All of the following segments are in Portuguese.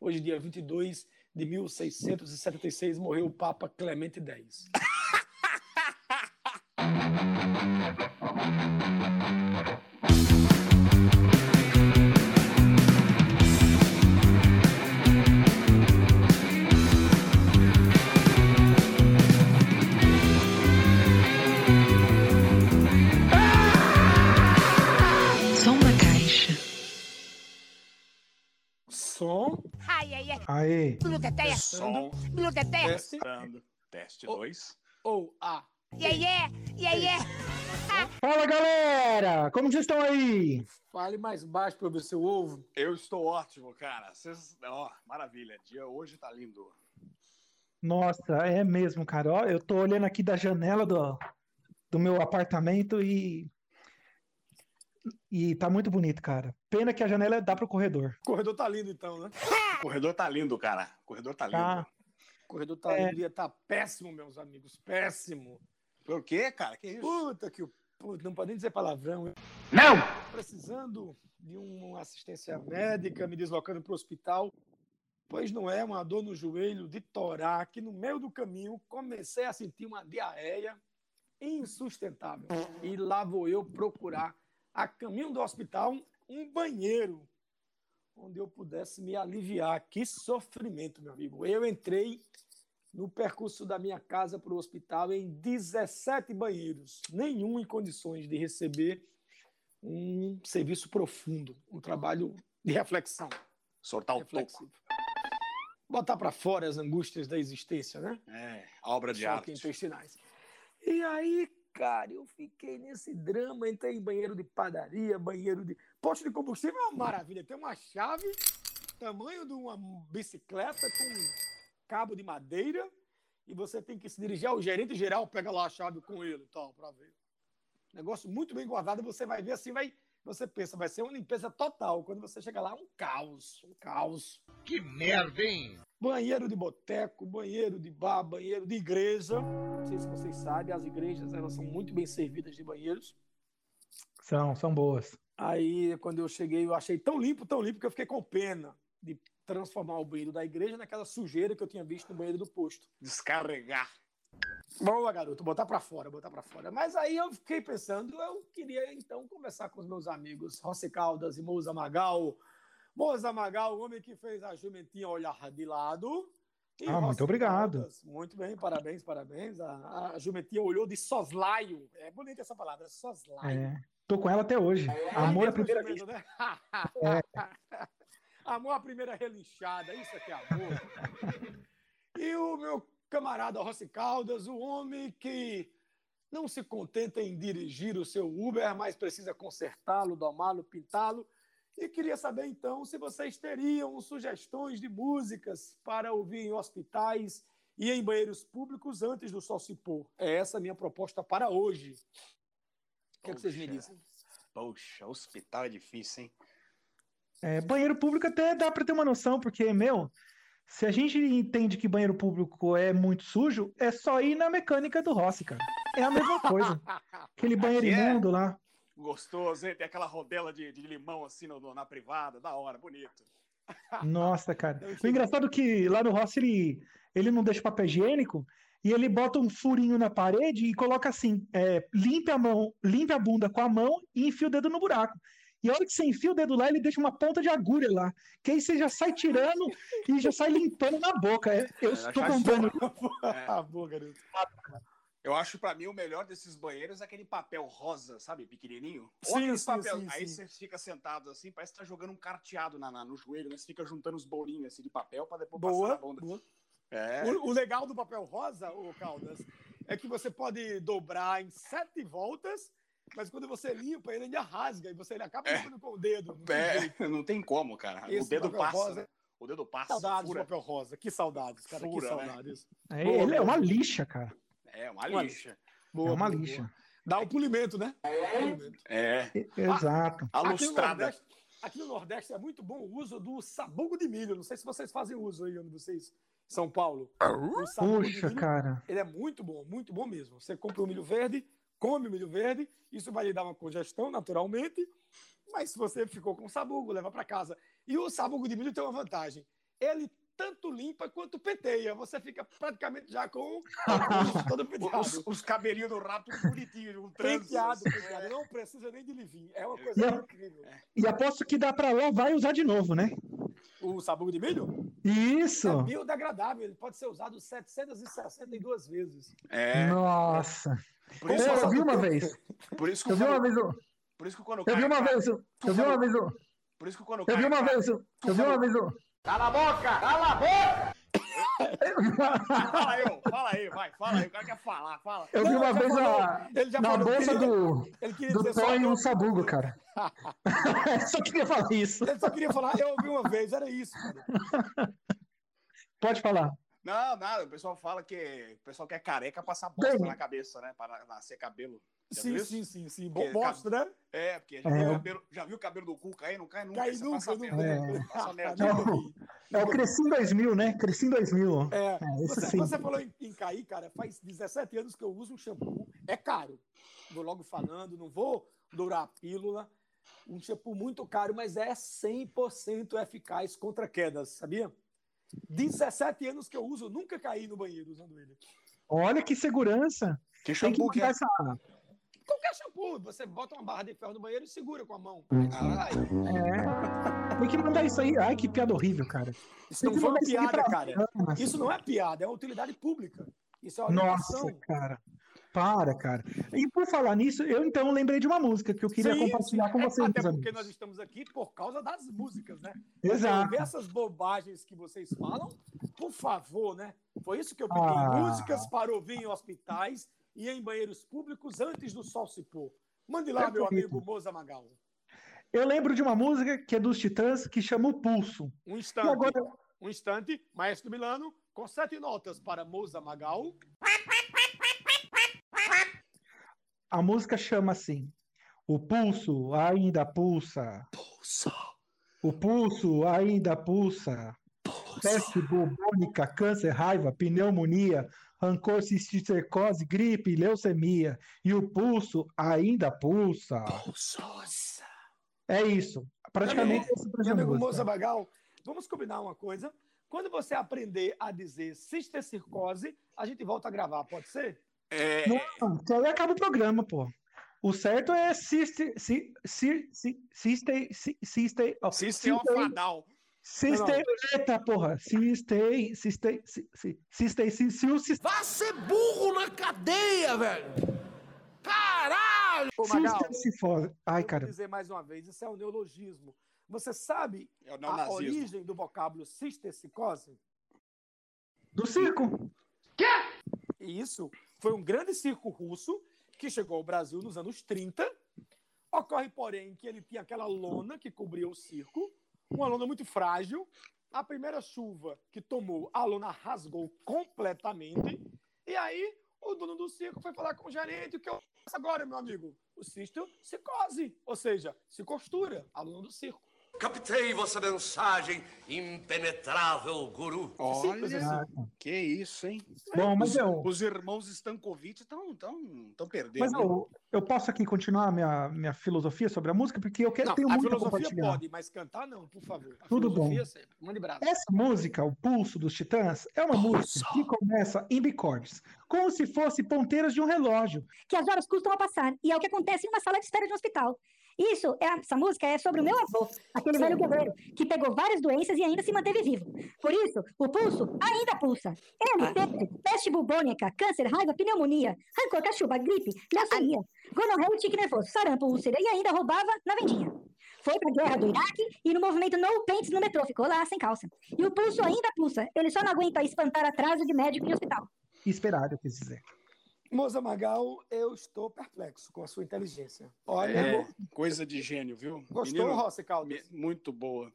Hoje, dia 22 de 1676, morreu o Papa Clemente X. Aê, Biluteteia. Som. Biluteteia. Testando. Teste Oh. 2. Ou A. E aí, é. E aí, é. fala galera! Como vocês estão aí? Fale mais baixo para eu ver seu ovo. Eu estou ótimo, cara. Vocês... Ó, maravilha. Dia hoje tá lindo. Nossa, é mesmo, cara. Ó, eu tô olhando aqui da janela do, do meu apartamento e. E tá muito bonito, cara. Pena que a janela dá pro corredor. O corredor tá lindo, então, né? O corredor tá lindo, cara. O corredor tá lindo. Tá. O corredor tá É. lindo. Dia tá péssimo, meus amigos. Péssimo. Por quê, cara? Que isso? Puta que o. Puta, não pode nem dizer palavrão. Não! Precisando de uma assistência médica, me deslocando para o hospital. Pois não é uma dor no joelho de torar, que no meio do caminho comecei a sentir uma diarreia insustentável. E lá vou eu procurar, a caminho do hospital, um banheiro onde eu pudesse me aliviar. Que sofrimento, meu amigo. Eu entrei no percurso da minha casa para o hospital em 17 banheiros, nenhum em condições de receber um serviço profundo, um trabalho de reflexão, Soltar o toco. reflexivo. Botar para fora as angústias da existência, né? É, obra de arte. intestinais. E aí, cara, eu fiquei nesse drama, entrei em banheiro de padaria, banheiro de. Posto de combustível é uma maravilha. Tem uma chave, tamanho de uma bicicleta com cabo de madeira, e você tem que se dirigir ao gerente geral, pega lá a chave com ele e tal, para ver. Negócio muito bem guardado, você vai ver assim, vai. Você pensa, vai ser uma limpeza total. Quando você chega lá, um caos, um caos. Que merda, hein? Banheiro de boteco, banheiro de bar, banheiro de igreja. Não sei se vocês sabem, as igrejas elas são muito bem servidas de banheiros. São, são boas. Aí, quando eu cheguei, eu achei tão limpo, tão limpo, que eu fiquei com pena de transformar o banheiro da igreja naquela sujeira que eu tinha visto no banheiro do posto. Descarregar. Boa, garoto, botar pra fora, botar pra fora. Mas aí eu fiquei pensando, eu queria então conversar com os meus amigos Rossi Caldas e Moza Magal. Moza Magal, o homem que fez a jumentinha olhar de lado. Ah, muito Rossi obrigado. Caldas, muito bem, parabéns, parabéns. A, a jumentinha olhou de soslaio. É bonita essa palavra, soslaio. É, tô com ela até hoje. Amor à primeira vista. Né? amor à primeira relinchada, isso aqui é amor. e o meu camarada Rossi Caldas, o homem que não se contenta em dirigir o seu Uber, mas precisa consertá-lo, domá-lo, pintá-lo. E queria saber então se vocês teriam sugestões de músicas para ouvir em hospitais e em banheiros públicos antes do sol se pôr. É essa a minha proposta para hoje. O que, é que vocês me dizem? Poxa, hospital é difícil, hein? É, banheiro público até dá pra ter uma noção, porque, meu, se a gente entende que banheiro público é muito sujo, é só ir na mecânica do Rossi, cara. É a mesma coisa. Aquele banheiro Aqui é. imundo lá. Gostoso, hein? Tem aquela rodela de, de limão assim no- na privada. Da hora, bonito. Nossa, cara. O engraçado é que lá no Rossi ele, ele não deixa papel higiênico e ele bota um furinho na parede e coloca assim: é, limpe a mão, limpe a bunda com a mão e enfia o dedo no buraco. E a hora que você enfia o dedo lá, ele deixa uma ponta de agulha lá. Que aí você já sai tirando e já sai limpando na boca. É, Eu É, estou contando. Ah, boa, garoto. Eu acho pra mim o melhor desses banheiros é aquele papel rosa, sabe? Pequenininho. Sim, sim, papel- sim, Aí sim. você fica sentado assim, parece que tá jogando um carteado na, na- no joelho, né? Você fica juntando os bolinhos assim de papel pra depois passar Boa, na bunda. boa. É. O, o legal do papel rosa, ô Caldas, é que você pode dobrar em sete voltas, mas quando você limpa, ele ainda rasga e você ele acaba É. limpando com o dedo. não tem É, jeito. não tem como, cara. Esse o dedo passa. rosa- né? O dedo passa. Saudades do fura. papel rosa. Que saudades, cara. Fura, que né? saudades. É, Boa, ele é uma lixa, cara. É, uma Uma lixa. Boa, É uma boa, lixa. boa. Dá o polimento, né? Polimento. É. Exato. A Aqui no, lustrada. Nordeste, aqui no Nordeste é muito bom o uso do sabugo de milho. Não sei se vocês fazem uso aí onde vocês. São Paulo. O sabugo de Puxa, milho, cara. Ele é muito bom, muito bom mesmo. Você compra o milho verde, come o milho verde, isso vai lhe dar uma congestão naturalmente, mas se você ficou com sabugo, leva para casa. E o sabugo de milho tem uma vantagem. ele tanto limpa quanto penteia. Você fica praticamente já com todo Os, penteado. os cabelinhos do rato tudo bonitinho, um. Penteado, penteado. Não precisa nem de livinho. É uma coisa Não. incrível. E aposto que dá pra lavar e usar de novo, né? O sabugo de milho Isso! é biodegradável. Ele pode ser usado 762 vezes. É, Nossa! Por isso, Eu, eu vi uma vez. por isso que Eu vi uma vez. Eu, por isso que quando eu vi uma vez. Eu vi uma vez. Por isso que quando eu vi uma vez. Eu vi uma vez. Cala a boca! Cala a boca! Fala aí, fala aí, vai, fala aí. O cara quer falar, fala. Eu vi Não, uma ele já vez falou. a, Ele já na falou. bolsa queria- do, Ele queria do eu- um sabugo, cara. Só queria falar isso. Ele só queria falar, eu ouvi uma vez, era isso, cara. Pode falar. Não, nada, o pessoal fala que o pessoal quer careca passar bosta Bem. na cabeça, né? Para nascer cabelo. Já Sim, sim, sim, sim. Que- Bom, bosta, né? É, porque já, É. viu o cabelo, já viu o cabelo do cu cair? Não cai nunca. Cai você nunca, passa nunca. merda. É. Passa merda. É o Cresci em 2000, né? Cresci em 2000. É, É, isso você, sim. você falou em, em cair, cara, faz 17 anos que eu uso um shampoo. É caro. Vou logo falando, não vou dourar a pílula. Um shampoo muito caro, mas é 100% eficaz contra quedas, sabia? 17 anos que eu uso, nunca caí no banheiro usando ele. Olha que segurança. Que shampoo que é? essa. Qualquer shampoo, você bota uma barra de ferro no banheiro e segura com a mão. Ah, Ai, É. Tem que mandar isso aí. Ai, que piada horrível, cara. isso Tem não foi uma piada, cara. Hamas. Isso não é piada, é uma utilidade pública. Isso é Nossa, orientação. cara. Para, cara. E por falar nisso, eu então lembrei de uma música que eu queria Sim, compartilhar sim. com É, vocês, Até porque amigos. nós estamos aqui por causa das músicas, né? Exato. Ver essas bobagens que vocês falam, por favor, né? Foi isso que eu pedi. Ah. Músicas para ouvir em hospitais e em banheiros públicos antes do sol se pôr. Mande lá, meu Perfeito. amigo Moza Magal. Eu lembro de uma música que é dos Titãs que chama O Pulso. Um instante, agora, um instante, Maestro Milano, com sete notas para Moza Magal. A música chama assim: O pulso ainda pulsa. Pulsa. O pulso ainda pulsa. Peste bubônica, câncer, raiva, pneumonia, rancor, cisticercose, gripe, leucemia. E o pulso ainda pulsa. Pulsa. É isso. Praticamente esse Meu amigo. Moza Magal, vamos combinar uma coisa. Quando você aprender a dizer cistercircose, a gente volta a gravar, pode ser? É, Não, que aí acaba o programa, pô. O certo é cister, ci- ci- ci- cister, ci- cister, ó, System of cister- a Down. cister, eita, porra, cister, ci- se o cis- Vá ser burro na cadeia, velho! Caralho! Ô, Magal, cister se for. Ai, vou cara. dizer mais uma vez, isso é um neologismo. Você sabe É a origem do vocábulo cistercicose? Do circo. E isso foi um grande circo russo que chegou ao Brasil nos anos 30. Ocorre, porém, que ele tinha aquela lona que cobria o circo, uma lona muito frágil. A primeira chuva que tomou, a lona rasgou completamente. E aí, o dono do circo foi falar com o gerente: o que eu faço agora, meu amigo? O cisto se cose, ou seja, se costura, a lona do circo. Captei vossa mensagem, impenetrável guru. Olha, que isso, hein? Bom, mas os, eu, os irmãos Stankovic estão tão, tão perdendo. mas eu, eu posso aqui continuar a minha, minha filosofia sobre a música, porque eu quero, Não, tenho a muito a filosofia compartilhar. pode, mas cantar não, por favor. A Tudo bom. sempre. Essa música, O Pulso dos Titãs, é uma música que começa em bicordes, como se fosse ponteiras de um relógio. que as horas custam a passar, e é o que acontece em uma sala de espera de um hospital. Isso, é, essa música é sobre o meu avô, aquele velho guerreiro, que pegou várias doenças e ainda se manteve vivo. Por isso, o pulso ainda pulsa. Ele teve peste bubônica, câncer, raiva, pneumonia, rancor, cachuba, gripe, leucemia, gonorreia e tique nervoso, sarampo, úlcera, e ainda roubava na vendinha. Foi pra guerra do Iraque e no movimento No Pants no metrô, ficou lá sem calça. E o pulso ainda pulsa, ele só não aguenta espantar atraso de médico em hospital. Esperar, eu quis dizer. Moza Magal, eu estou perplexo com a sua inteligência. Olha, É, coisa de gênio, viu? gostou, Menino, Rossi Caldas? muito boa.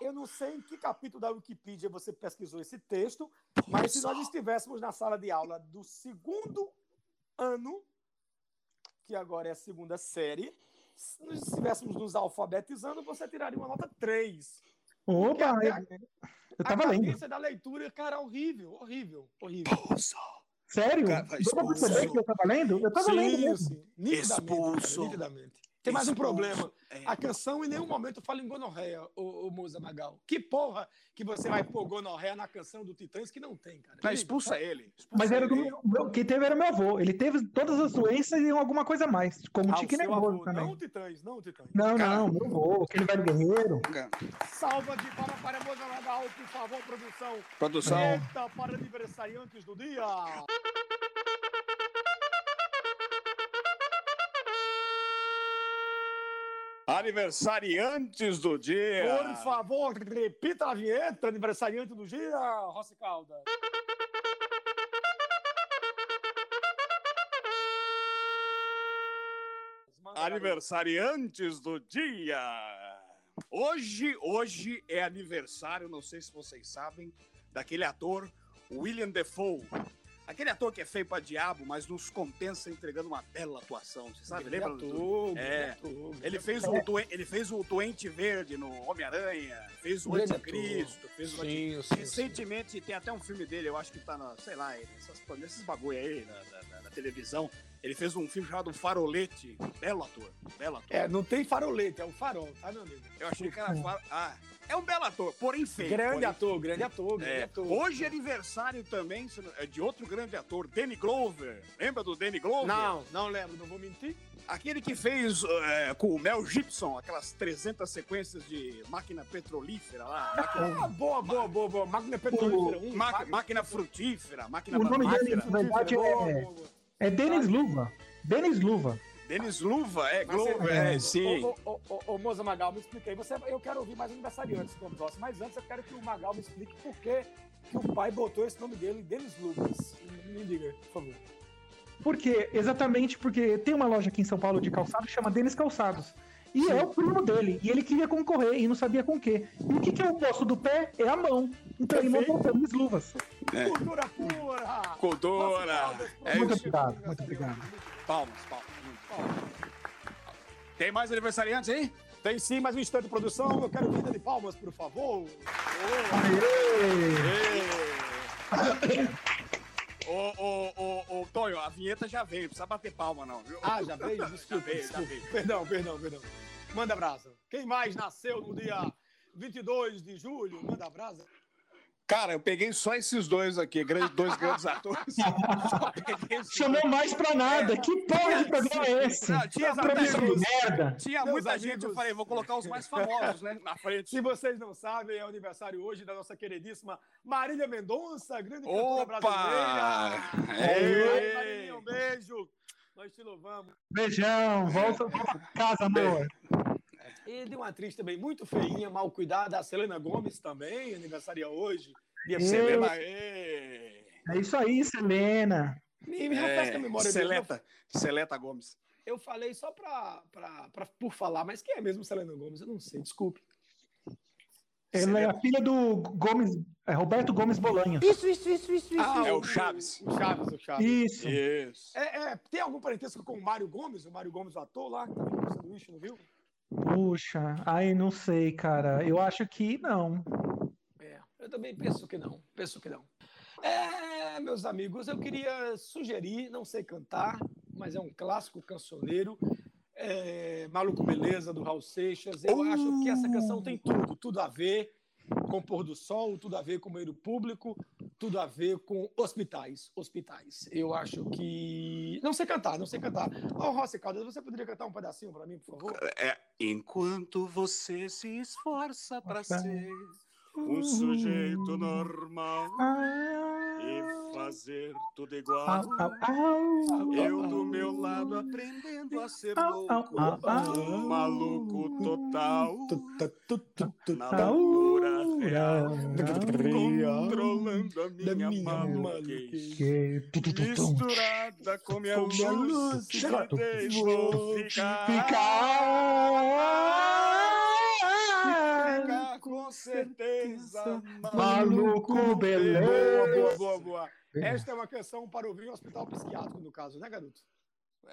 Eu não sei em que capítulo da Wikipedia você pesquisou esse texto, mas se nós estivéssemos na sala de aula do segundo ano, que agora é a segunda série, se nós estivéssemos nos alfabetizando, você tiraria uma nota 3. Opa, a- eu tava a lendo. da leitura, cara, horrível, horrível, horrível. Sério? Cara, Deu pra perceber que eu tava lendo? Eu tava lendo Sim, mesmo. sim. Nitidamente, cara, Expulso. nitidamente. Tem mais um problema. É. A canção em nenhum momento fala em gonorreia, o, o Musa Magal. Que porra que você vai pôr gonorreia na canção do Titãs que não tem, cara? Expulsa ele. expulsa Mas era ele. meu, meu- quem teve era meu avô. Ele teve todas as doenças e alguma coisa a mais, como Ah, o tique nervoso avô, também. não o Titãs, não o Titãs. Não, Cara. não, meu avô, aquele velho guerreiro. Salva de palmas para Musa Magal, por favor, produção. Produção. Eita, para aniversariantes do dia. Aniversariantes do dia. Por favor, repita a vinheta, aniversariante do dia, Rossi Calda. Aniversariantes do dia. Hoje, hoje é aniversário, não sei se vocês sabem, daquele ator William Defoe. Aquele ator que é feio pra diabo, mas nos compensa entregando uma bela atuação. Você sabe? Lembra? do- ator, É. ator, Ele fez, o, doen- ele fez o Doente Verde no Homem-Aranha, fez o Anticristo, fez o Sim, sim, sim. Recentemente tem até um filme dele, eu acho que tá na, sei lá, nessas, nesses bagulho aí, na, na- na- na televisão. Ele fez um filme chamado Farolete. Belo ator, belo ator. É, não tem farolete, é o farol, tá, meu amigo? Eu achei que era. far- Ah, é um belo ator, porém feio. Grande porém- ator, grande ator, grande É, ator. hoje é aniversário também é de outro grande ator, Danny Glover. Lembra do Danny Glover? Não, não lembro, não vou mentir. Aquele que fez é, com o Mel Gibson aquelas 300 sequências de máquina petrolífera lá. Máquina, Ah, boa, boa, boa, boa. Máquina petrolífera. Um, ma- máquina frutífera, máquina O nome dele, na verdade, é, é Denis Luva. Denis Luva. Denis Luva, é, Glover, você- é, sim. Ô, ô, ô, ô, Moza Magal, me explica aí. Você, eu quero ouvir mais aniversariantes no próximo, mas antes eu quero que o Magal me explique por que, que o pai botou esse nome dele, Denis Lucas. Me, me diga, por favor. Por quê? Exatamente porque tem uma loja aqui em São Paulo de calçados que chama Denis Calçados. E é o primo dele. E ele queria concorrer e não sabia com o quê. E o que, que é o oposto do pé? É a mão. Então ele Perfeito. montou Denis Luvas. É. Cultura pura! Cultura. É Muito isso. obrigado, muito obrigado. Palmas, palmas. muito palmas. Tem mais aniversariantes aí? Tem sim, mais um instante de produção. Eu quero vida de palmas, por favor. Ô, ô, ô, ô, Tonho, a vinheta já veio, não precisa bater palma, não, viu? Ah, já veio? Desculpa, veio, já veio. Perdão, perdão, perdão. Manda brasa. Quem mais nasceu no dia 22 de julho? Manda brasa. Cara, eu peguei só esses dois aqui, grandes- dois grandes atores. Chamou mais pra nada. Que porra de programa é esse? Não, tinha de amigos. merda. Tinha Meus muita gente, eu amigos. falei, vou colocar os mais famosos, né, na frente. Se vocês não sabem, é o aniversário hoje da nossa queridíssima Marília Mendonça, grande cantora Opa! brasileira. Ei! Ei, Marília, um beijo. Nós te louvamos. Beijão. Volta pra casa, amor. E de uma atriz também muito feinha, mal cuidada, a Selena Gomes também, aniversaria hoje. Dia. Selena! É isso aí, Selena. Me, me refresca a memória dele. É, Seleta, Seleta Gomes. Eu falei só pra, pra, pra- por falar, mas quem é mesmo Selena Gomes? Eu não sei, desculpe. Ela é a filha do Gomes, é Roberto Gomes Bolanho. Isso, isso, isso, isso, isso. Ah, É o Chaves. O Chaves, o Chaves. Isso. Isso. É, é, tem algum parentesco com o Mário Gomes? O Mário Gomes, o ator lá, que tá com sanduíche, não viu? Puxa, ai, não sei, cara. Eu acho que não. É, eu também penso que não, penso que não. É, meus amigos, eu queria sugerir, não sei cantar, mas é um clássico cancioneiro, é, Maluco Beleza, do Raul Seixas. Eu acho que essa canção tem tudo, tudo a ver com o pôr do sol, tudo a ver com o meio público, tudo a ver com hospitais, hospitais. Eu acho que... Não sei cantar, não sei cantar. Ô, Rossi Caldas, você poderia cantar um pedacinho para mim, por favor? É, enquanto você se esforça para ser um sujeito normal Ah, e fazer tudo igual. Eu do meu lado aprendendo a ser louco, au. maluco total, na Controlando a minha minha que-. Misturada com minha luz, chato. deixou ficar. Ficar. Ficar com certeza Maluco, beleza. Boa, boa, boa. Esta é uma canção para ouvir em hospital psiquiátrico, no caso, né, garoto?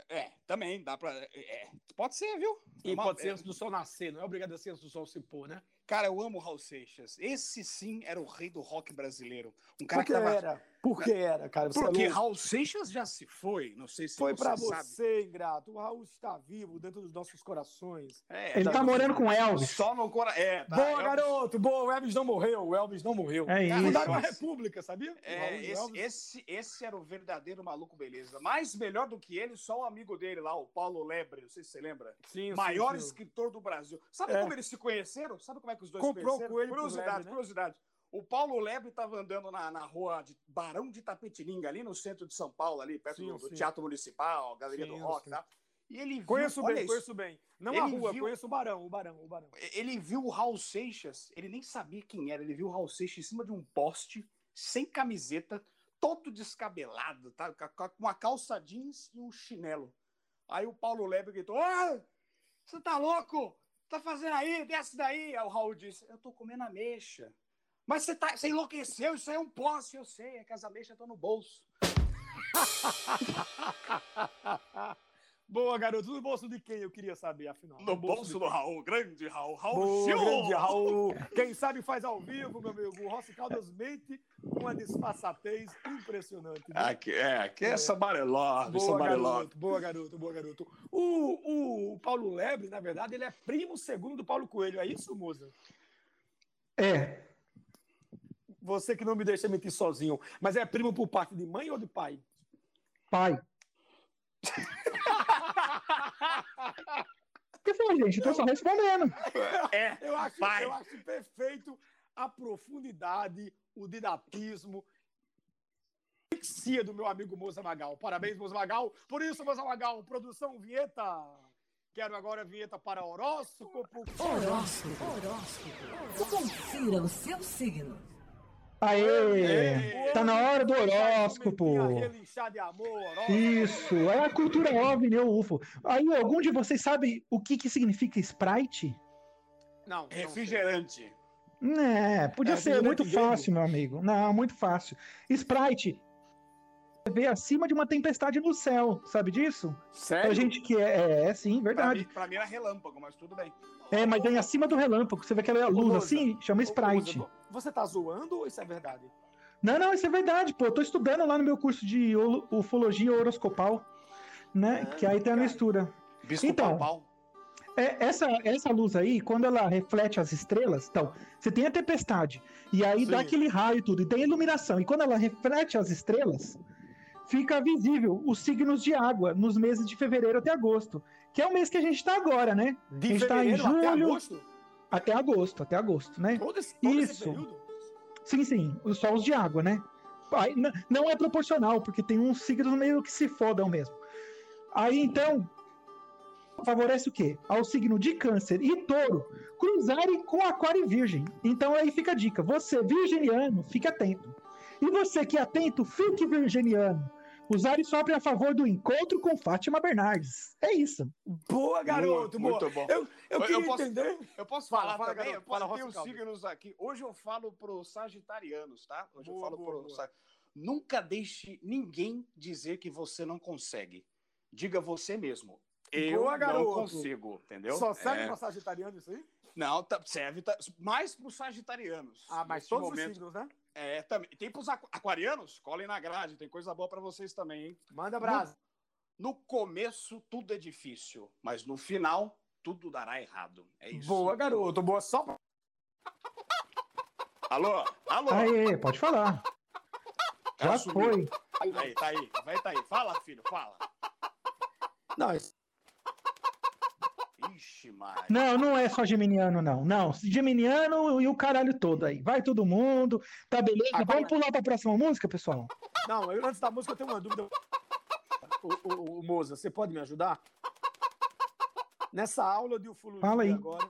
É, também dá pra. É, pode ser, viu? E Uma- pode ser é, antes do sol nascer, não é obrigado a ser antes do sol se pôr, né? Cara, eu amo o Raul Seixas. Esse sim era o rei do rock brasileiro. Um cara Por que que tava... era? Por que era, cara? Você é Porque louco. Raul Seixas já se foi. Não sei se Foi você pra sabe. você, ingrato. O Raul está vivo dentro dos nossos corações. É, Ele tá- tá morando com Elvis. Só no coração. É, tá. boa, Elvis- garoto! Boa, o Elvis não morreu. O Elvis não morreu. É Cara, isso. Uma Elvis- república, sabia? O Raul É, e o esse, Elvis. esse, esse era o verdadeiro maluco beleza. Mais melhor do que ele, só o amigo dele lá, o Paulo Lebre, não sei se você lembra. Sim, sim, Maior sim. escritor do Brasil. Sabe É. como eles se conheceram? Sabe como é que os dois Comprou ele pro curiosidade, Lebre, né? curiosidade. O Paulo Lebre estava andando na, na rua de Barão de Tapetininga, ali no centro de São Paulo, ali perto Sim, do, sim. Teatro Municipal, Galeria Sim, do Rock e tal. E ele viu, Conheço bem, isso, conheço bem. Não a Ele rua, viu- conheço o Barão, o Barão, o Barão. ele viu o Raul Seixas, ele nem sabia quem era, ele viu o Raul Seixas em cima de um poste, sem camiseta, todo descabelado, tá? Com a- com uma calça jeans e um chinelo. Aí o Paulo Lebre gritou: Ah, você tá louco? Tá fazendo aí? Desce daí. Aí o Raul disse: Eu tô comendo ameixa. Mas você, tá, você enlouqueceu, isso aí é um poste, eu sei, é que as ameixas estão no bolso. Boa, garoto. No bolso de quem eu queria saber, afinal? No bolso de do Raul, grande Raul, Raul Boa, grande Raul. Quem sabe faz ao vivo, meu amigo. O Rossi Caldas mente com uma disfarçatez impressionante. viu? Aqui, é, aqui é Sabarelove, Boa, Sabarelove. garoto, boa, garoto, boa, garoto. O, o Paulo Lebre, na verdade, ele é primo segundo do Paulo Coelho. É isso, Moza? É, Você que não me deixa mentir sozinho. Mas é primo por parte de mãe ou de pai? pai. que foi, gente? Tô só respondendo. É, Eu acho, pai. eu acho perfeito a profundidade, o didatismo, a dixia do meu amigo Moza Magal. Parabéns, Moza Magal. Por isso, Moza Magal, produção vinheta. Quero agora a vinheta para horóscopo. Horóscopo. Horóscopo. Confira o seu signo. Aê! Tá na hora do horóscopo. Isso, é a cultura OVNI ou UFO. Aí, algum de vocês sabe o que, que significa Sprite? Não, não sei. refrigerante. É, podia É, ser refrigerante muito fácil, meu amigo. Não, muito fácil. Sprite vê acima de uma tempestade no céu, sabe disso? Sério? A gente que é, é, sim, Pra verdade. mim, pra mim era relâmpago, mas tudo bem. É, mas vem acima do relâmpago. Você vê aquela luz Moza, assim, chama Sprite. Você tá zoando ou isso é verdade? Não, não, isso é verdade, pô. Eu tô estudando lá no meu curso de ufologia horoscopal, né? Ah, que aí tem a mistura. Então. É, essa, essa luz aí, quando ela reflete as estrelas, então, você tem a tempestade, e aí dá Sim. aquele raio e tudo, e tem a iluminação. E quando ela reflete as estrelas, fica visível os signos de água nos meses de fevereiro até agosto, que é o mês que a gente tá agora, né? De A gente tá em fevereiro até julho. agosto? Até agosto, até agosto, né? Todo esse, todo Isso. Sim, sim, os sols de água, né? Não é proporcional, porque tem uns signos meio que se fodam mesmo. Aí então, favorece o quê? Ao signo de câncer e touro cruzarem com aquário e virgem. Então aí fica a dica: você, virginiano, fique atento. E você que é atento, fique virginiano. Usar e sopre a favor do encontro com Fátima Bernardes. É isso. Boa, garoto, boa. Muito bom. Eu, eu Eu queria posso- entender. Eu posso Fala, falar fala, também? garoto, eu posso fala, ter os signos aqui. Hoje eu falo pros sagitarianos, tá? Hoje eu Boa, falo boa, pro boa. Sag- Nunca deixe ninguém dizer que você não consegue. Diga você mesmo. Eu Boa, não garoto. consigo, entendeu? Só serve É. pra sagitariano isso aí? Não, tá- serve tá- mais pros sagitarianos. Ah, mas todos momento. os signos, né? É, também. Tem pros aqu- aquarianos? Colhem na grade, tem coisa boa pra vocês também, hein? Manda brasa. No começo, tudo é difícil, mas no final, tudo dará errado. É isso. Boa, garoto. Boa. Só. Alô? Alô? Aê, pode falar. Já sumiu. foi. Tá aí, tá aí. Vai, tá aí. Fala, filho, fala. Não, isso... Maria. Não, não é só geminiano, não. Não, geminiano e o caralho todo aí. Vai todo mundo, tá beleza? Agora- Vamos pular pra próxima música, pessoal? não eu, antes da música eu tenho uma dúvida. O, o, o Moza, você pode me ajudar? Nessa aula de ufologia Fala aí. agora,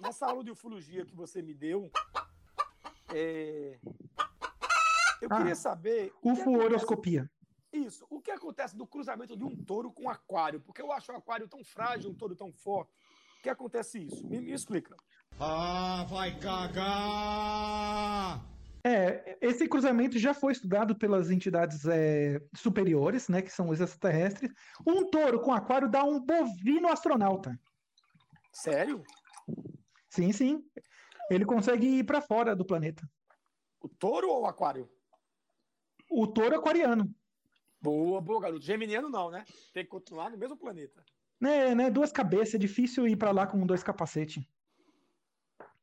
nessa aula de ufologia que você me deu, é, eu Ah, queria saber... o Isso. O que acontece do cruzamento de um touro com um aquário? Porque eu acho o aquário tão frágil, um touro tão forte. O que acontece isso? Me, me explica. Ah, vai cagar! É, esse cruzamento já foi estudado pelas entidades é, superiores, né, que são os extraterrestres. Um touro com aquário dá um bovino astronauta. Sério? Sim, sim. Ele consegue ir pra fora do planeta. O touro ou o aquário? O touro aquariano. Boa, boa, garoto. Geminiano não, né? Tem que continuar no mesmo planeta. Né, né? Duas cabeças, é difícil ir pra lá com dois capacetes.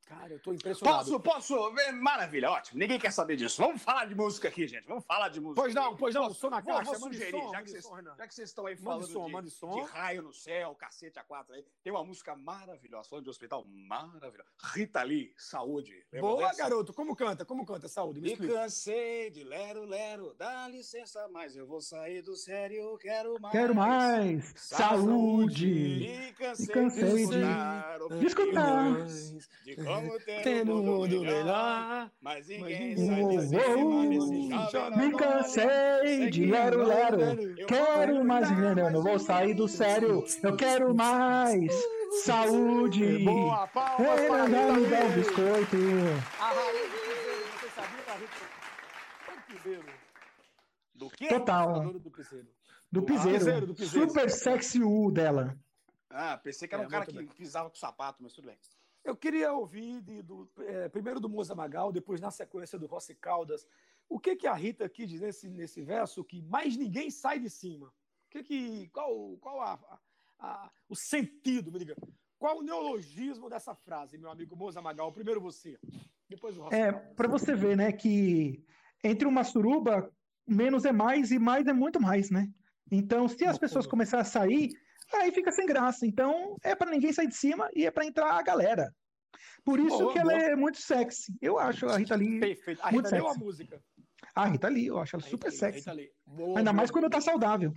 Cara, eu tô impressionado. Posso, posso? É, Maravilha, ótimo. Ninguém quer saber disso. Vamos falar de música aqui, gente. Vamos falar de música. Pois não, pois não, Posso- som na caixa, vou sugerir, som, já, que vocês, som, já que vocês estão aí falando som, de, de raio no céu, cacete a quatro aí, tem uma música maravilhosa, falando de hospital maravilhosa. Rita Lee, Saúde. Lembra Boa, dessa? garoto. Como canta? Como canta? Saúde, me Me cansei de lero, lero, dá licença, mas eu vou sair do sério, quero mais. Quero mais saúde. Me cansei, Me cansei de de- escutar de de como ter um mundo mundo melhor, melhor. mas ninguém sai cima desse jovem Me não cansei de lero, lero. Quero mais veneno, vou sair do sério. Eu quero mais saúde. Boa, palmas Ei, para a não, me dá um biscoito. A do você sabia da quê? Total. Do piseiro. Do piseiro, piseiro. do piseiro. Super sexy U dela. Ah, pensei que era É, um cara que bem. pisava com sapato, mas tudo bem. Eu queria ouvir de- do, é, primeiro do Moza Magal, depois na sequência do Rossi Caldas. O que que a Rita quis dizer nesse, nesse verso que mais ninguém sai de cima? O que que, qual qual a, a- a- o sentido, me diga? Qual o neologismo dessa frase, meu amigo Moza Magal? Primeiro você, depois o Rossi É, Caldas. para você ver, né, que entre uma suruba, menos é mais e mais é muito mais, né? Então, se as pessoas começarem a sair, aí fica sem graça. Então, é para ninguém sair de cima e é para entrar a galera. Por isso Boa, que ela boa. é muito sexy. Eu acho a Rita Lee, Perfeito. A muito Rita deu a sexy. música. a Rita Lee, eu acho ela A super Lee, sexy. Rita Lee. Boa, Ainda boa, mais quando boa. tá saudável.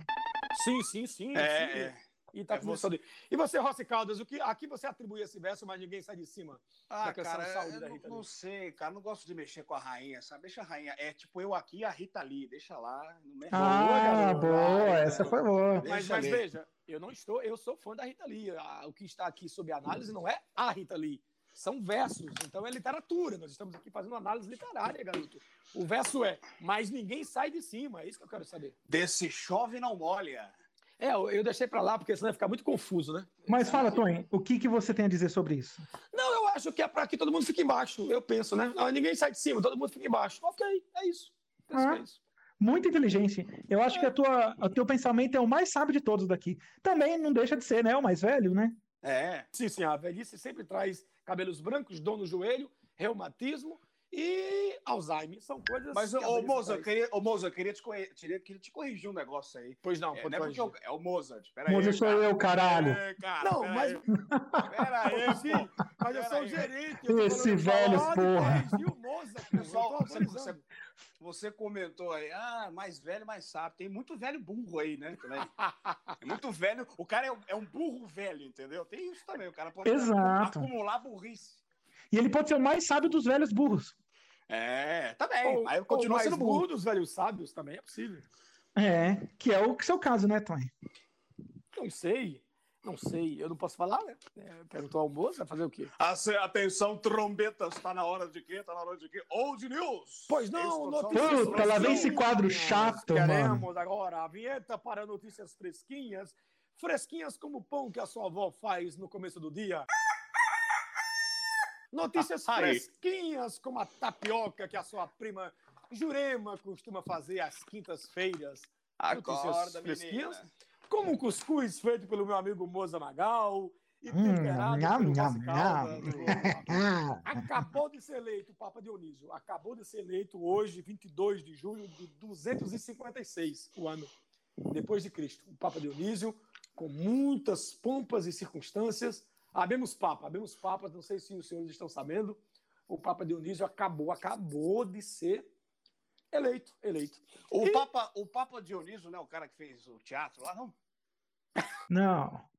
Sim, sim, sim. É, sim. é. E tá É com você- saúde. E você, Rossi Caldas, o que, a que você atribui esse verso, mas ninguém sai de cima? Ah, cara, Saúde eu da não, Rita não Lee. sei, cara, não gosto de mexer com a rainha, sabe? Deixa a rainha. É tipo eu aqui e a Rita Lee, deixa lá. Não mexe. Ah, boa, Vai, essa foi boa. Mas, mas ali. veja, eu não estou, eu sou fã da Rita Lee. O que está aqui sob análise não é a Rita Lee, são versos. Então é literatura. Nós estamos aqui fazendo análise literária, garoto. O verso é, mas ninguém sai de cima. É isso que eu quero saber. Desse chove não molha. É, eu, eu deixei pra lá porque senão ia ficar muito confuso, né? Mas fala, Tony, o que, que você tem a dizer sobre isso? Não, eu acho que é para que todo mundo fique embaixo. Eu penso, né? Não, ninguém sai de cima, todo mundo fica embaixo. Ok, é isso. Penso Ah. que é isso. Muita inteligência. Eu acho que a tua, o teu pensamento é o mais sábio de todos daqui. Também não deixa de ser, né? O mais velho, né? É. Sim, sim, a velhice sempre traz cabelos brancos, dor no joelho, reumatismo e Alzheimer. São coisas. Mas, ô, Moza, eu queria, ô, Moza, eu queria te, corri- queria, queria te corrigir um negócio aí. Pois não, É, pode não é, eu- é o Mozart. Pera Moza aí, sou cara. eu, caralho. Aí, cara, Não, pera mas. aí. Pera aí, Sim, mas eu sou o gerente. Esse velho, porra. corrigir o Moza, pô, Pessoal, você, você- você comentou aí, ah, mais velho, mais sábio. Tem muito velho burro aí, né? também. É muito velho. O cara é, um- é um burro velho, entendeu? Tem isso também. O cara pode Exato. acumular burrice. E ele pode ser o mais sábio dos velhos burros. É, tá bem. Ou, aí continua sendo burro. burro dos velhos sábios também é possível. É, que é o seu caso, né, Tony? Não sei. Não sei. Eu não posso falar, né? É, perguntou ao moço, vai fazer o quê? Atenção, trombetas, tá na hora de quê? Tá na hora de quê? Old News! Pois não, notícias Puta, lá vem esse quadro chato, mano. Queremos agora a vinheta para notícias fresquinhas. Fresquinhas como o pão que a sua avó faz no começo do dia. Notícias Aí. fresquinhas como a tapioca que a sua prima Jurema costuma fazer às quintas-feiras. Acorda, fresquinhas? menina. Como um cuscuz feito pelo meu amigo Moza Magal e Hum, temperado nham, pelo nham. Ah, Acabou de ser eleito o Papa Dionísio. Acabou de ser eleito hoje, 22 de julho de 256, o ano depois de Cristo. O Papa Dionísio, com muitas pompas e circunstâncias. Abemos Papa, abemos Papa, não sei se os senhores estão sabendo. O Papa Dionísio acabou, acabou de ser eleito, eleito. O E- Papa, o Papa Dioniso, né? O cara que fez o teatro lá, não? não.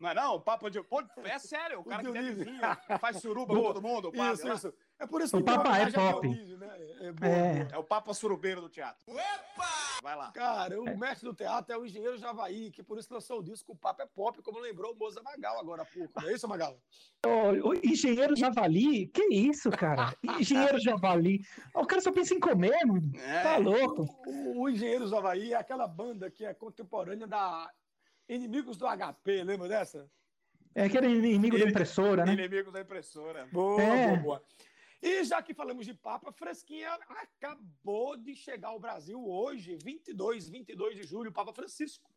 Não é não? O Papa Dioniso. Pô, é sério, o O cara que deve vir, faz suruba com todo mundo, o padre Isso, lá. isso. É por isso O que uma Papa é top. Dionísio, né? É, boa, É. boa. É o Papa Surubeiro do teatro. Vai lá. Cara, o mestre do teatro é o engenheiro Javaí, que por isso lançou o disco O Papo é Pop, como lembrou o Moza Magal agora há pouco. Não é isso, Magal? Ô, o engenheiro Javali? Que isso, cara? Engenheiro Javali. O cara só pensa em comer, mano. É. Tá louco. O, o Engenheiro Javaí é aquela banda que é contemporânea da Inimigos do HP, lembra dessa? É aquele inimigo da impressora, né? Inimigo da impressora. Boa, É. boa, boa. E já que falamos de Papa, Fresquinha acabou de chegar ao Brasil hoje, 22, 22 de julho, Papa Francisco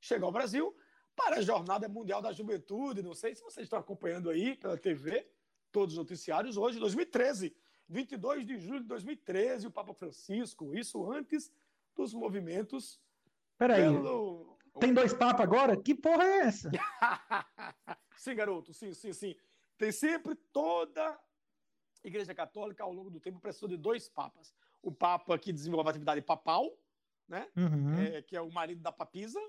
chegou ao Brasil para a Jornada Mundial da Juventude. Não sei se vocês estão acompanhando aí pela TV, todos os noticiários, hoje, 2013, 22 de julho de 2013, o Papa Francisco, isso antes dos movimentos Peraí, pelo... tem dois papas agora? Que porra é essa? sim, garoto, sim, sim, sim. Tem sempre toda Igreja Católica, ao longo do tempo, precisou de dois papas. O papa que desenvolve a atividade papal, né? Uhum. É, que é o marido da papisa,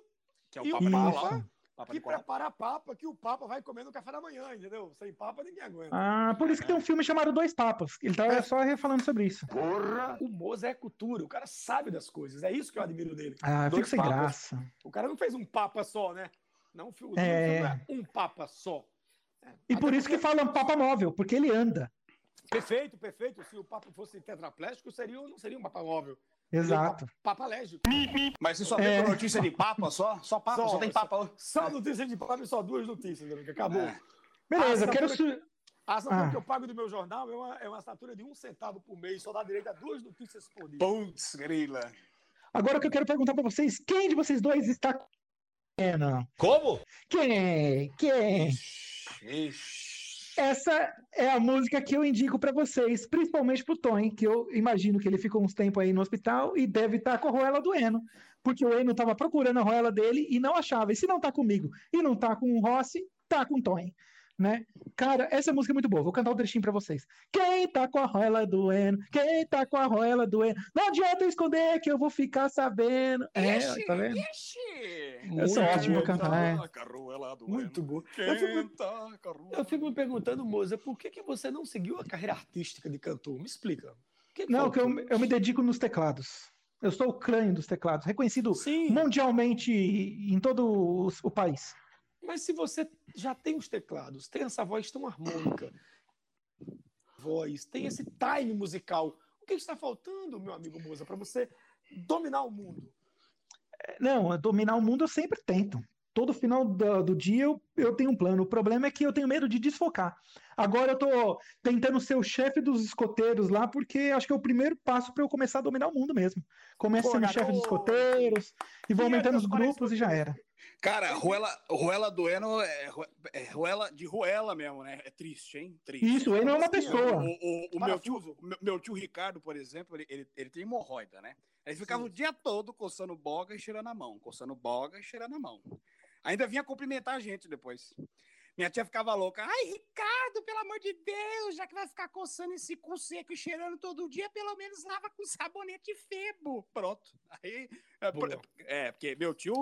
Que é E o o Papa Papa? Papa que Nicolau. prepara a papa que o papa vai comer no café da manhã, entendeu? Sem papa ninguém aguenta. Ah, por isso que tem um filme chamado Dois Papas. Ele É. tá só falando sobre isso. Porra! O Moza é cultura, o cara sabe das coisas. É isso que eu admiro dele. Ah, eu Dois fico sem papas. graça. O cara não fez um papa só, né? Não, o filme É. não é um papa só. É. E Até por isso que porque- falam Papa Móvel, porque ele anda. Perfeito, perfeito. Se o Papa fosse tetraplégico, seria, não seria um Papa móvel. Exato. Um Papa alérgico. Mas você só É. tem notícia de Papa só? Só Papa? Só, Só, tem só. Papa. Só notícia de Papa e só duas notícias, amigo, que acabou. É. Beleza, eu quero. su- A assinatura Ah. que eu pago do meu jornal é uma, é uma assinatura de um centavo por mês, só dá direito a duas notícias por dia. Putz, grila. Agora o que eu quero perguntar pra vocês: quem de vocês dois está. Pena? Como? Quem? Quem? Ixi. Essa é a música que eu indico pra vocês, principalmente pro Tony, que eu imagino que ele ficou uns tempos aí no hospital e deve estar com a roela do Eno, porque o Eno tava procurando a roela dele e não achava. E se não tá comigo e não tá com o Rossi, tá com o Tony, né? Cara, essa música é muito boa. Vou cantar um trechinho pra vocês. Quem tá com a roela do Eno? Quem tá com a roela do Eno? Não adianta esconder que eu vou ficar sabendo. É, Ixi, tá vendo? ixi. Eu sou ótimo pra cantar, é. Do Muito bom. Eu fico, tá eu fico me perguntando, Moza, por que, que você não seguiu a carreira artística de cantor? Me explica. Que que Não, que eu, eu me dedico nos teclados. Eu sou o crânio dos teclados, reconhecido Sim, mundialmente em todo o, o país. Mas se você já tem os teclados, tem essa voz tão harmônica, voz, tem esse time musical, o que está faltando, meu amigo Moza, para você dominar o mundo? Não, dominar o mundo eu sempre tento. Todo final do, do dia eu, eu tenho um plano. O problema é que eu tenho medo de desfocar. Agora eu tô tentando ser o chefe dos escoteiros lá, porque acho que é o primeiro passo para eu começar a dominar o mundo mesmo. Começo Pô, sendo chefe dos escoteiros e vou aumentando os grupos e já era. Cara, Ruela, Ruela do Eno é, é Ruela de Ruela mesmo, né? É triste, hein? Triste. Isso, ele não é uma O, pessoa. o- o meu, tio, meu, meu tio Ricardo, por exemplo, ele, ele, ele tem hemorroida, né? Ele ficava Sim. o dia todo coçando boga e cheirando a mão, coçando boga e cheirando a mão. Ainda vinha cumprimentar a gente depois. Minha tia ficava louca. Ai, Ricardo, pelo amor de Deus, já que vai ficar coçando esse cu seco e cheirando todo dia, pelo menos lava com sabonete febo. Pronto. Aí, é, é, porque meu tio,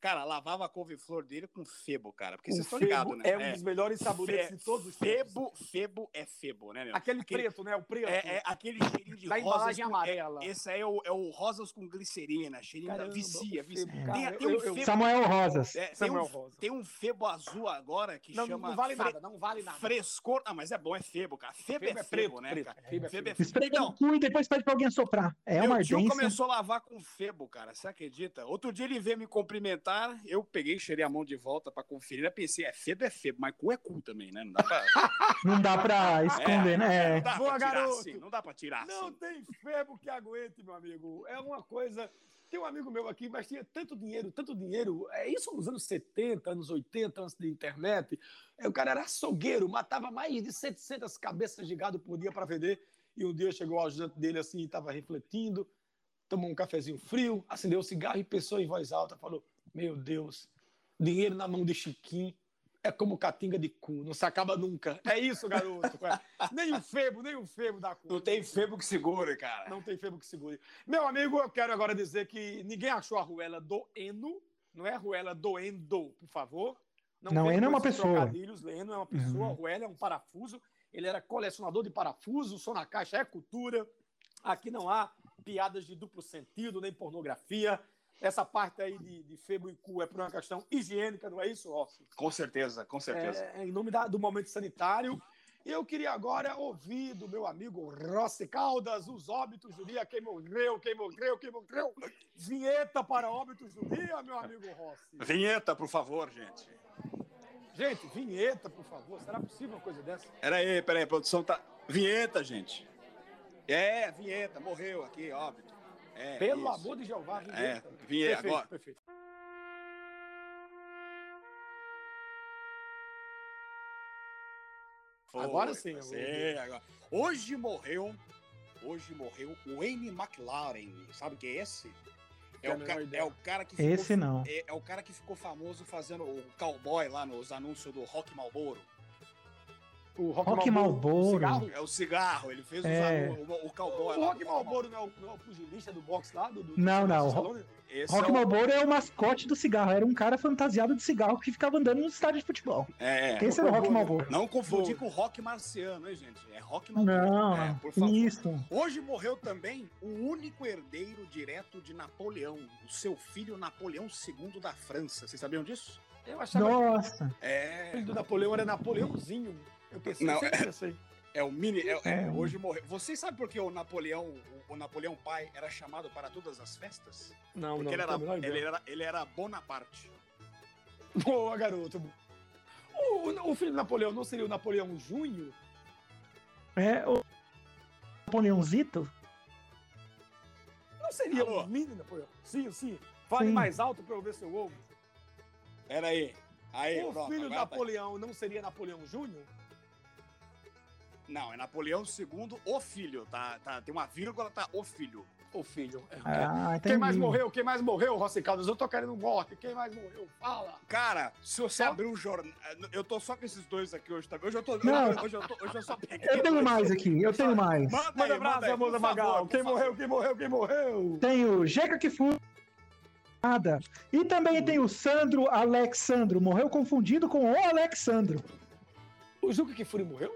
cara, lavava a couve-flor dele com febo, cara. Porque O vocês estão febo ligados, né? é um dos melhores sabonetes Fe- de todos os tempos. Febo, febo é febo, né, meu? Aquele, preto, né? O preto. É, é aquele cheirinho de da rosas. embalagem com- amarela. é- esse aí é o, é o rosas com glicerina, cheirinho da Caramba, vicia, o vicia. febo, Tem, tem um eu- eu- febo, Samuel Rosas. é, tem, Samuel um, Rosa. tem um febo azul agora que Não, chama não vale fre- nada, não vale nada. frescor. Ah, mas é bom, é febo, cara. Febo, Febo é é febo, né, cara? Febo é Febo é febo. Esprega Então, no cu e depois pede pra alguém soprar. É uma meu tio ardência. começou a lavar com febo, cara. Você acredita? Outro dia ele veio me cumprimentar, eu peguei, cheirei a mão de volta pra conferir. Eu pensei, é febo, é febo, mas cu é cu também, né? Não dá pra, Não dá pra esconder, né? não dá Boa, pra tirar garoto. assim. Não dá pra tirar Não assim. tem febo que aguente, meu amigo. É uma coisa. Tem um amigo meu aqui, mas tinha tanto dinheiro, tanto dinheiro. É isso nos anos 70, anos 80, antes de internet. É, o cara era açougueiro, matava mais de 700 cabeças de gado por dia para vender. E um dia chegou o ajudante dele assim, estava refletindo, tomou um cafezinho frio, acendeu o cigarro e pensou em voz alta, falou: Meu Deus, dinheiro na mão de Chiquinho é como catinga de cu, não se acaba nunca. É isso, garoto. Nem o febo, nem o febo dá conta. Não tem febo que segure, cara. Não tem febo que segure. Meu amigo, eu quero agora dizer que ninguém achou a ruela do Eno. Não é a ruela do Endo, por favor. Não, vem Eno é uma pessoa. trocadilhos. Eno é uma pessoa, Uhum. ruela é um parafuso. Ele era colecionador de parafusos, som na caixa é cultura. Aqui não há piadas de duplo sentido, nem pornografia. Essa parte aí de, de febo e cu é por uma questão higiênica, não é isso, Rossi? Com certeza, com certeza. É, em nome da- do momento sanitário. Eu queria agora ouvir do meu amigo Rossi Caldas os óbitos do dia, quem morreu, quem morreu, quem morreu. Vinheta para óbitos do dia, meu amigo Rossi. Vinheta, por favor, gente. Gente, vinheta, por favor. Será possível uma coisa dessa? Pera aí, pera aí, a produção tá. Vinheta, gente. É, vinheta, morreu aqui, óbito. É, Pelo isso. amor de Jeová, vinheta. É, vinheta, perfeito, agora. Perfeito. Foi, Agora sim, agora. Hoje morreu. Hoje morreu o Wayne McLaren. Sabe quem é esse? É o, ca- é o cara que ficou, Esse não. É, é o cara que ficou famoso fazendo o cowboy lá nos anúncios do Rock Malboro. O Rock Malboro, Malboro. cigarro? É o cigarro, ele fez É. anúncios, o, o cowboy. O Rock do Malboro não é o, não é o pugilista do boxe lá? Do, do, do Não, não, o Stallone? Esse Rock é o- Malboro é o mascote do cigarro. Era um cara fantasiado de cigarro que ficava andando nos estádios de futebol. É, Esse era o Rock Malboro. não confundir com o Rock Marciano, hein, gente? É Rock Malboro. Não, é, por favor. isso. Hoje morreu também o único herdeiro direto de Napoleão, o seu filho Napoleão II da França. Vocês sabiam disso? Eu achava Nossa. que o É. filho do Napoleão era Napoleãozinho. Eu pensei, Não, sempre pensei. É o mini. é- é, É. hoje morreu. Vocês sabem por que o Napoleão, o, o Napoleão pai, era chamado para todas as festas? Não, Porque não, ele, era, menor ideia. ele, era, ele era Bonaparte. Boa, garoto. O, o- o filho do Napoleão não seria o Napoleão Júnior? É o Napoleãozito? Não seria Alô? o mini Napoleão? Sim, sim. Fale Sim. mais alto pra eu ver seu ovo. Pera aí. Aí, o pronto, filho do tá. Napoleão não seria Napoleão Júnior? Não, é Napoleão II, o filho, tá? tá tem uma vírgula, tá? O filho. O filho. É, Ah. Quem mais morreu? Quem mais morreu, Rossi Caldas? Eu tô querendo morte. Quem mais morreu? Fala. Cara, se você Só- abrir o jornal. Eu tô só com esses dois aqui hoje também. Hoje eu tô. Não. Hoje eu, tô, hoje eu só peguei. Eu tenho mais aqui, eu tenho mais. Manda, Manda aí, abraço, manda Magal. favor, Quem por morreu, favor. quem morreu, quem morreu? Tem o Jeca que foi. Nada. E também tem o Sandro Alexandro. Morreu confundido com o Alexandro. O Juca Kifuri morreu?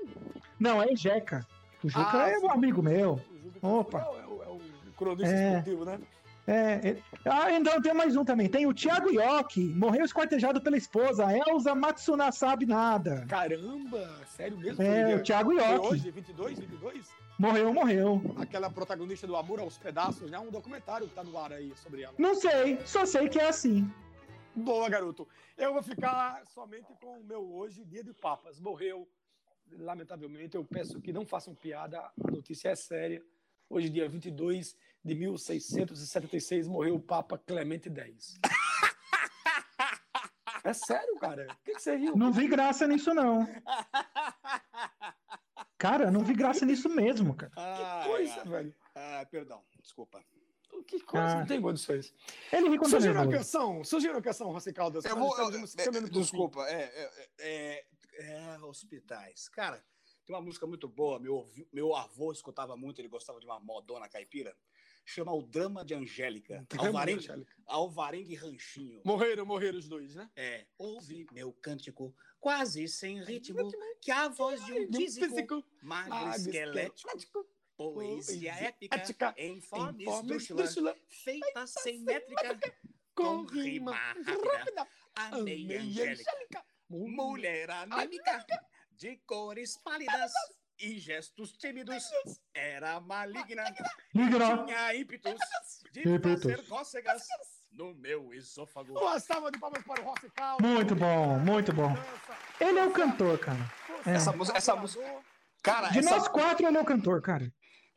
Não, é Jeca. O Juca Ah, é sim. um amigo meu. O Kifuri Opa. É, o- é o, é cronista É. esportivo, né? É, é- Ah, então tem mais um também. Tem o Thiago Yoki. Morreu esquartejado pela esposa, Elza Matsuna sabe nada. Caramba, sério mesmo? É, o Thiago Yoki. hoje, 22, 22? Morreu, morreu. Aquela protagonista do Amor aos Pedaços, né? Um documentário que tá no ar aí sobre ela. Não sei, só sei que é assim. Boa, garoto. Eu vou ficar somente com o meu hoje, dia de papas. Morreu, lamentavelmente. Eu peço que não façam piada, a notícia é séria. Hoje, dia 22 de 1676, morreu o Papa Clemente X. É sério, cara? O que, que você riu? Não vi graça nisso, não. Cara, não vi graça nisso mesmo, cara. Ah, Que coisa, velho. Ah, perdão, desculpa. Que coisa, Ah. não tem condições. Ele ri tá Sugiro uma nervoso. canção, sugiro uma canção, Rossi Caldas. Eu vou. eu- caminhando é, fim. desculpa, é, é, é, é, hospitais. Cara, tem uma música muito boa. Meu, avô- meu avô escutava muito, ele gostava de uma modona caipira. Chama O Drama de Angélica. Alvarengue, Angélica. Alvarengue Ranchinho. Morreram, morreram os dois, né? É, ouve meu cântico quase sem ritmo, que a voz de um Físico, magro esquelético, poesia épica, ética, em forma esdrúxula, feita sem métrica, com rima rápida. Amei Angélica. Mulher anêmica, de cores pálidas e gestos tímidos, era maligna, Liga, tinha ímpetos de Ímpetos. fazer cócegas no meu esôfago. Uma salva de palmas para o Rossi. Muito bom, muito bom. Ele é o cantor, cara. É. Essa música- essa música- Cara, De essa, nós quatro, ele é o cantor, cara.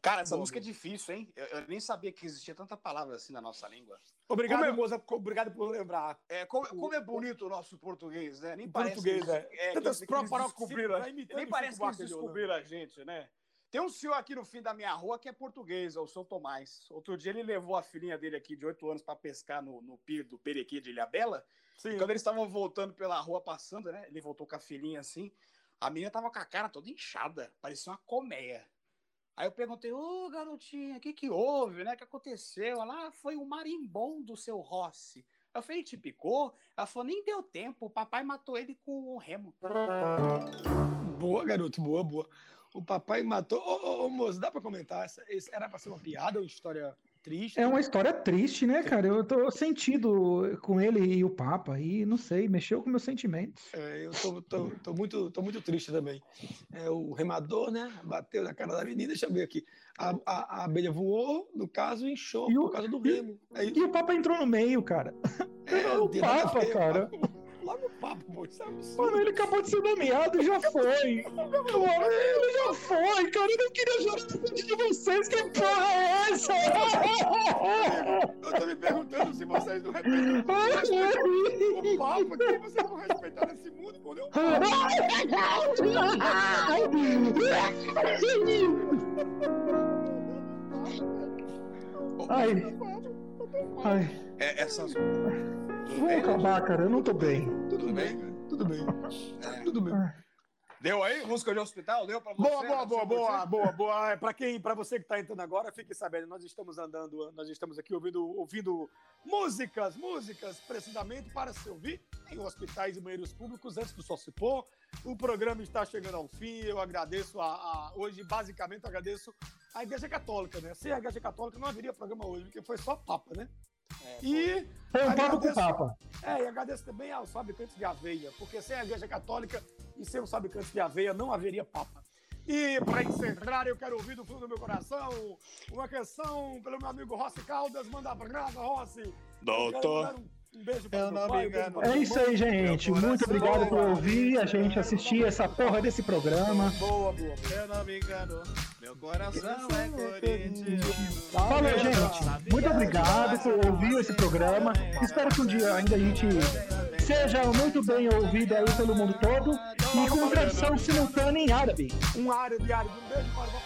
Cara, essa Boa, música é difícil, hein? Eu, eu nem sabia que existia tanta palavra assim na nossa língua. Obrigado, Como é- moça. Obrigado por lembrar. É, como, como é bonito o nosso português, né? Nem parece português, que, é. é, Tantas que, para descobriram. imitando Nem parece que eles Holanda. descobriram a gente, né? Tem um senhor aqui no fim da minha rua que é português, é o seu Tomás. Outro dia ele levou a filhinha dele aqui de 8 anos para pescar no, no pier do Perequê de Ilhabela. Sim. Quando eles estavam voltando pela rua, passando, né? Ele voltou com a filhinha assim. A menina tava com a cara toda inchada, parecia uma colmeia. Aí eu perguntei, ô garotinha, o que que houve, né? O que aconteceu? Ela, ah, foi o marimbom do seu Rossi. Eu falei, te picou? Ela falou, nem deu tempo, o papai matou ele com o remo. Boa, garoto. Boa, boa. O papai matou. Ô, ô, ô, moço, dá pra comentar? Essa, esse era pra ser uma piada ou história triste? É uma história triste, né, cara? Eu tô sentido com ele e o Papa, e não sei, mexeu com meus sentimentos. É, eu tô, tô, tô muito, tô muito triste também. É, o remador, né? Bateu na cara da menina. Deixa eu ver aqui. A, a, a abelha voou, no caso, inchou E o- por causa do remo. É. E o Papa entrou no meio, cara. É, o Papa, cara. Logo o papo, pô. Isso é absurdo. Mano, ele acabou de ser nomeado e já foi. Ele já foi, cara. Eu não queria chorar na frente de vocês. Que porra é essa? Eu tô me perguntando se vocês não respeitam o papo, que vocês vão respeitar nesse mundo, pô. Não Ai, ai, É, essas. Vamos bem, acabar, cara. Eu não tô bem. Tudo bem, cara. Tudo bem. Tudo bem. Deu aí? Música de hospital? Deu pra você? Boa, boa, boa, boa, boa, boa. Para quem, para você que está entrando agora, fique sabendo, nós estamos andando, nós estamos aqui ouvindo, ouvindo músicas, músicas precisamente para se ouvir em hospitais e banheiros públicos antes do Só Se Pôr. O programa está chegando ao fim. Eu agradeço a, a- hoje, basicamente, eu agradeço a Igreja Católica, né? Sem a Igreja Católica não haveria programa hoje, porque foi só Papa, né? E Foi um papo com o Agradeço. Papa. é, e agradeço também aos fabricantes de aveia, porque sem a Igreja Católica e sem os fabricantes de aveia não haveria Papa. E para encerrar, eu quero ouvir do fundo do meu coração uma canção pelo meu amigo Rossi Caldas. Manda abraço, Rossi. Eu quero Doutor. Um, beijo meu pai, engano. pra É isso aí, gente. Muito obrigado por ouvir a gente assistir essa porra desse programa. Boa, boa. Eu não me engano. Meu coração é corintiano. Falou, gente. Muito obrigado por ouvir esse programa. Espero que um dia ainda a gente seja muito bem ouvido aí pelo mundo todo e com tradução simultânea em árabe. Um área de área. Um beijo para